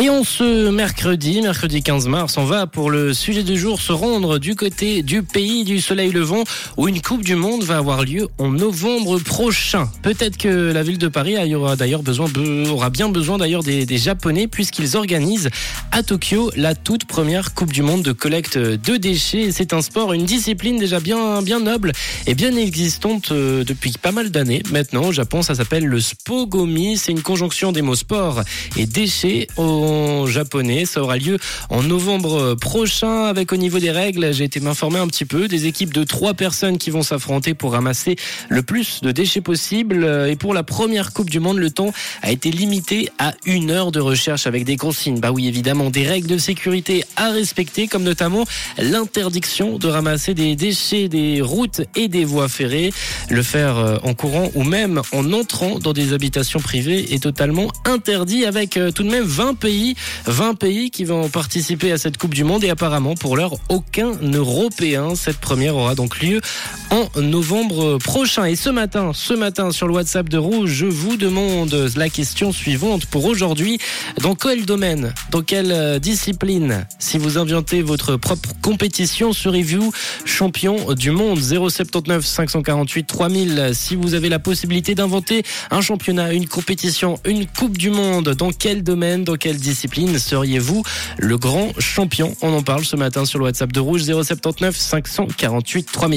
Et on ce mercredi, mercredi 15 mars, on va pour le sujet du jour se rendre du côté du pays du soleil levant où une Coupe du Monde va avoir lieu en novembre prochain. Peut-être que la ville de Paris aura d'ailleurs besoin, aura bien besoin d'ailleurs des, Japonais puisqu'ils organisent à Tokyo la toute première Coupe du Monde de collecte de déchets. C'est un sport, une discipline déjà bien, bien noble et bien existante euh, depuis pas mal d'années. Maintenant au Japon, ça s'appelle le Spogomi. C'est une conjonction des mots sport et déchets japonais. Ça aura lieu en novembre prochain avec au niveau des règles, j'ai été m'informer un petit peu, des équipes de trois personnes qui vont s'affronter pour ramasser le plus de déchets possible. Et pour la première Coupe du Monde, le temps a été limité à une heure de recherche avec des consignes. Bah oui, évidemment, des règles de sécurité à respecter, comme notamment l'interdiction de ramasser des déchets des routes et des voies ferrées. Le faire euh, en courant ou même en entrant dans des habitations privées est totalement interdit avec euh, tout de même 20 pays 20 pays qui vont participer à cette Coupe du Monde et apparemment pour l'heure aucun Européen. Cette première aura donc lieu en novembre prochain. Et ce matin, ce matin sur le WhatsApp de Rouge, je vous demande la question suivante pour aujourd'hui. Dans quel domaine, dans quelle euh, discipline, si vous inventez votre propre compétition, serez-vous champion du monde? 079 548 3000 si vous avez la possibilité d'inventer un championnat, une compétition, une coupe du monde, dans quel domaine, dans quelle discipline seriez-vous le grand champion? On en parle ce matin sur le WhatsApp de Rouge 079 548 3000.